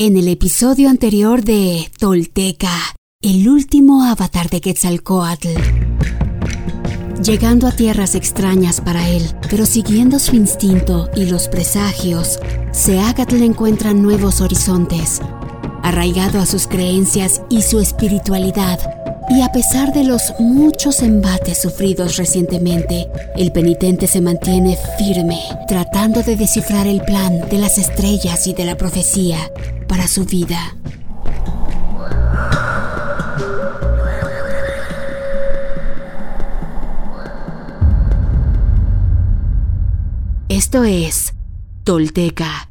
En el episodio anterior de Tolteca, el último avatar de Quetzalcoatl. Llegando a tierras extrañas para él, pero siguiendo su instinto y los presagios, Seagatl encuentra nuevos horizontes. Arraigado a sus creencias y su espiritualidad, y a pesar de los muchos embates sufridos recientemente, el penitente se mantiene firme, tratando de descifrar el plan de las estrellas y de la profecía para su vida. Esto es Tolteca,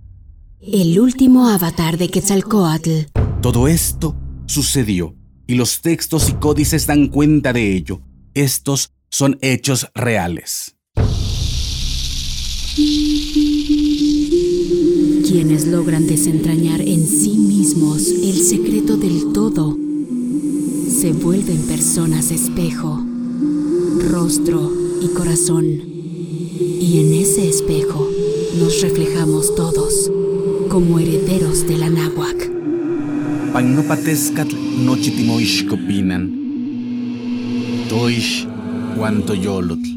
el último avatar de Quetzalcoatl. Todo esto sucedió y los textos y códices dan cuenta de ello. Estos son hechos reales. Quienes logran desentrañar en sí mismos el secreto del todo, se vuelven personas espejo, rostro y corazón. Y en ese espejo nos reflejamos todos como herederos de la náhuac. Nochitimoixcopinan. Toish guantoyolotl.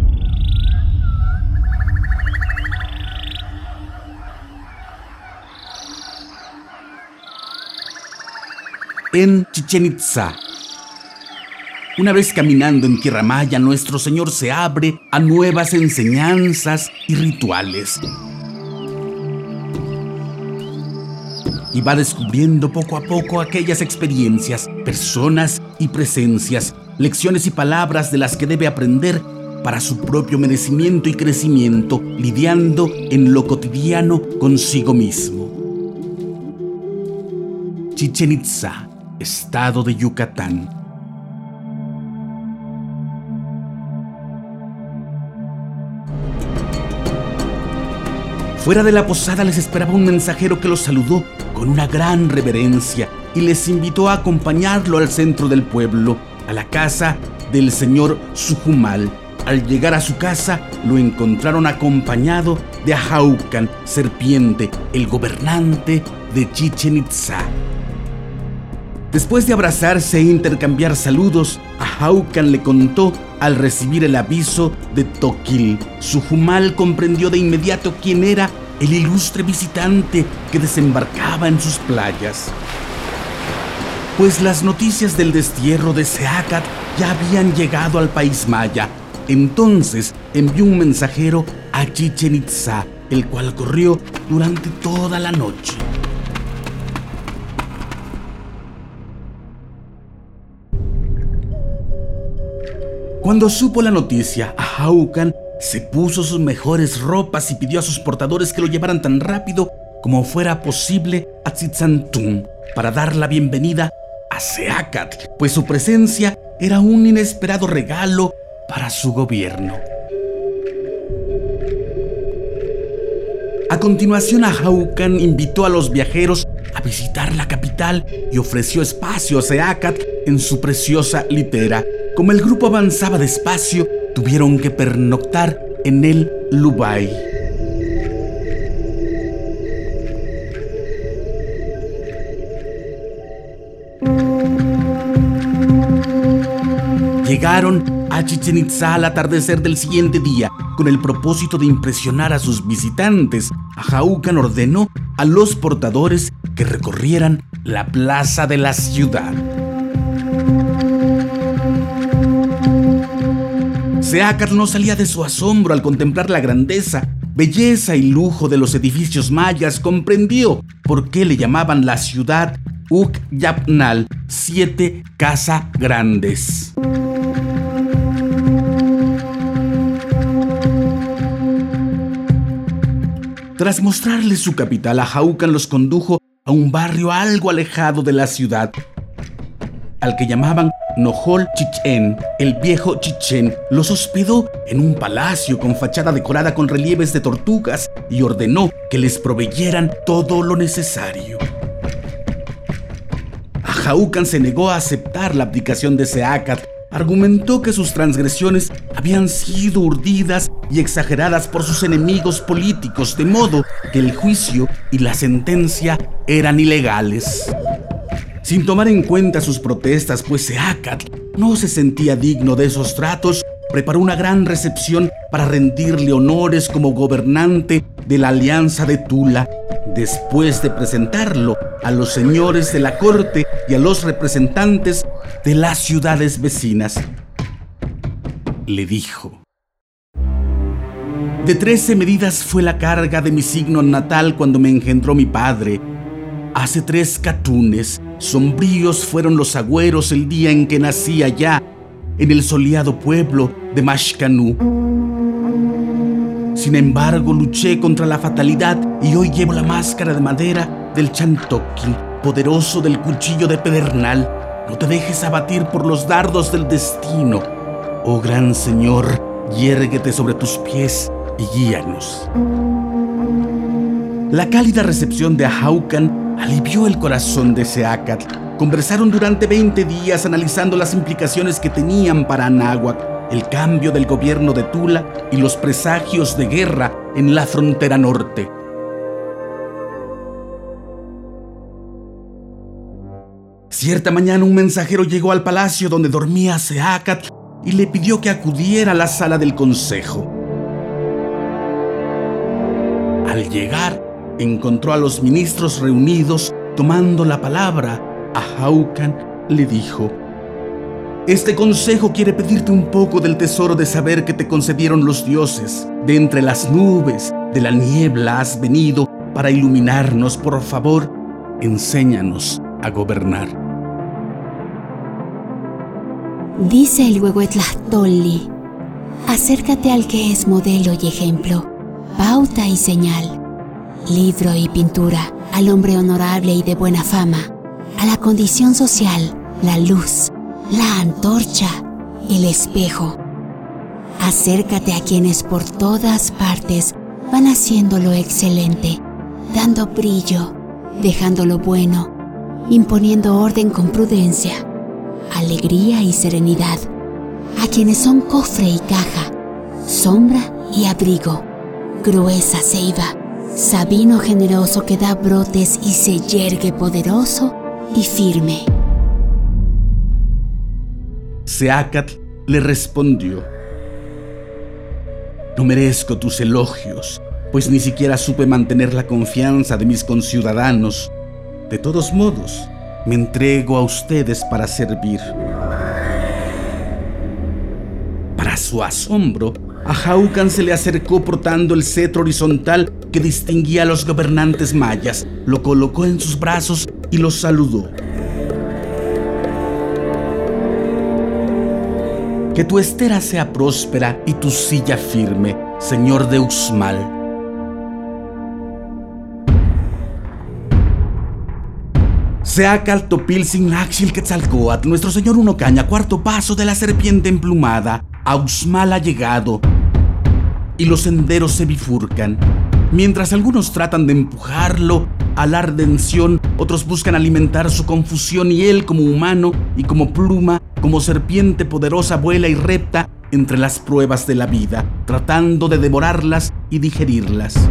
En Chichen Itza. Una vez caminando en Tierra Maya, nuestro Señor se abre a nuevas enseñanzas y rituales. Y va descubriendo poco a poco aquellas experiencias, personas y presencias, lecciones y palabras de las que debe aprender para su propio merecimiento y crecimiento, lidiando en lo cotidiano consigo mismo. Chichen Itza, estado de Yucatán. Fuera de la posada les esperaba un mensajero que los saludó con una gran reverencia y les invitó a acompañarlo al centro del pueblo, a la casa del señor Sujumal. Al llegar a su casa, lo encontraron acompañado de Ahaucan, serpiente, el gobernante de Chichen Itza. Después de abrazarse e intercambiar saludos, Ahaucan le contó al recibir el aviso de Toquil. Sujumal comprendió de inmediato quién era el ilustre visitante que desembarcaba en sus playas. Pues las noticias del destierro de Seacat ya habían llegado al país maya. Entonces envió un mensajero a Chichen Itza, el cual corrió durante toda la noche. Cuando supo la noticia, Ahaucan se puso sus mejores ropas y pidió a sus portadores que lo llevaran tan rápido como fuera posible a Tzitzantún para dar la bienvenida a Seacat, pues su presencia era un inesperado regalo para su gobierno. A continuación, Ahaucan invitó a los viajeros a visitar la capital y ofreció espacio a Seacat en su preciosa litera. Como el grupo avanzaba despacio, tuvieron que pernoctar en el Lubai. Llegaron a Chichen Itza al atardecer del siguiente día con el propósito de impresionar a sus visitantes. Ajaucan ordenó a los portadores que recorrieran la plaza de la ciudad. Seacat no salía de su asombro al contemplar la grandeza, belleza y lujo de los edificios mayas. Comprendió por qué le llamaban la ciudad Uk Yapnal, siete casa grandes. Tras mostrarle su capital, a Jaucan los condujo a un barrio algo alejado de la ciudad, al que llamaban Nohol Chichen. El viejo Chichen los hospedó en un palacio con fachada decorada con relieves de tortugas y ordenó que les proveyeran todo lo necesario. Ajaucan se negó a aceptar la abdicación de Seacat argumentó que sus transgresiones habían sido urdidas y exageradas por sus enemigos políticos, de modo que el juicio y la sentencia eran ilegales. Sin tomar en cuenta sus protestas, pues Seacat no se sentía digno de esos tratos, preparó una gran recepción para rendirle honores como gobernante de la Alianza de Tula, después de presentarlo a los señores de la corte y a los representantes de las ciudades vecinas. Le dijo, de trece medidas fue la carga de mi signo natal cuando me engendró mi padre. Hace tres catunes, sombríos fueron los agüeros el día en que nací allá, en el soleado pueblo de Mashkanú. Sin embargo, luché contra la fatalidad y hoy llevo la máscara de madera del Chantoki, poderoso del cuchillo de pedernal. No te dejes abatir por los dardos del destino. Oh gran Señor, yérguete sobre tus pies y guíanos. La cálida recepción de Ahaucan alivió el corazón de Seacat. Conversaron durante 20 días analizando las implicaciones que tenían para Anáhuac el cambio del gobierno de Tula y los presagios de guerra en la frontera norte. Cierta mañana un mensajero llegó al palacio donde dormía Seacat y le pidió que acudiera a la sala del consejo. Al llegar, encontró a los ministros reunidos tomando la palabra. A Haukan le dijo, este consejo quiere pedirte un poco del tesoro de saber que te concedieron los dioses. De entre las nubes, de la niebla has venido para iluminarnos. Por favor, enséñanos a gobernar. Dice el Huehuetlastolli, acércate al que es modelo y ejemplo, pauta y señal, libro y pintura, al hombre honorable y de buena fama, a la condición social, la luz, la antorcha, el espejo. Acércate a quienes por todas partes van haciéndolo excelente, dando brillo, dejando lo bueno, imponiendo orden con prudencia, alegría y serenidad. A quienes son cofre y caja, sombra y abrigo, gruesa ceiba, sabino generoso que da brotes y se yergue poderoso y firme. Seacat le respondió, No merezco tus elogios, pues ni siquiera supe mantener la confianza de mis conciudadanos. De todos modos, me entrego a ustedes para servir. Para su asombro, a Jaucan se le acercó portando el cetro horizontal que distinguía a los gobernantes mayas, lo colocó en sus brazos y los saludó. Que tu estera sea próspera y tu silla firme, Señor de Uxmal. Sea Caltopil sin Naxil Quetzalcoatl, nuestro Señor Uno Caña, cuarto paso de la serpiente emplumada, a Uxmal ha llegado, y los senderos se bifurcan. Mientras algunos tratan de empujarlo a la redención, otros buscan alimentar su confusión y él como humano y como pluma como serpiente poderosa vuela y repta entre las pruebas de la vida, tratando de devorarlas y digerirlas.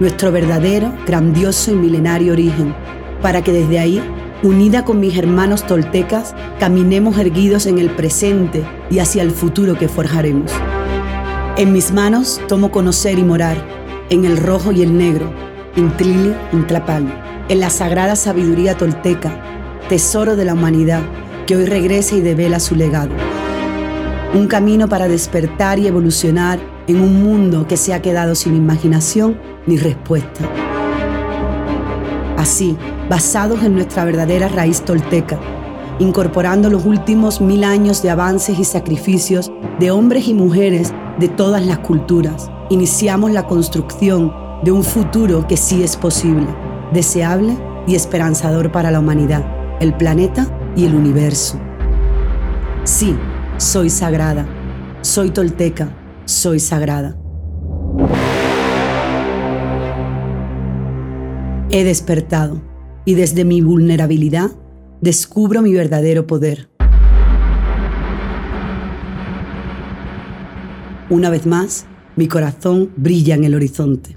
nuestro verdadero, grandioso y milenario origen, para que desde ahí, unida con mis hermanos toltecas, caminemos erguidos en el presente y hacia el futuro que forjaremos. En mis manos tomo conocer y morar, en el rojo y el negro, en Tlili, en Tlapal, en la sagrada sabiduría tolteca, tesoro de la humanidad, que hoy regresa y devela su legado. Un camino para despertar y evolucionar en un mundo que se ha quedado sin imaginación ni respuesta. Así, basados en nuestra verdadera raíz tolteca, incorporando los últimos mil años de avances y sacrificios de hombres y mujeres de todas las culturas, iniciamos la construcción de un futuro que sí es posible, deseable y esperanzador para la humanidad, el planeta y el universo. Sí, soy sagrada, soy tolteca, soy sagrada. He despertado y desde mi vulnerabilidad descubro mi verdadero poder. Una vez más, mi corazón brilla en el horizonte.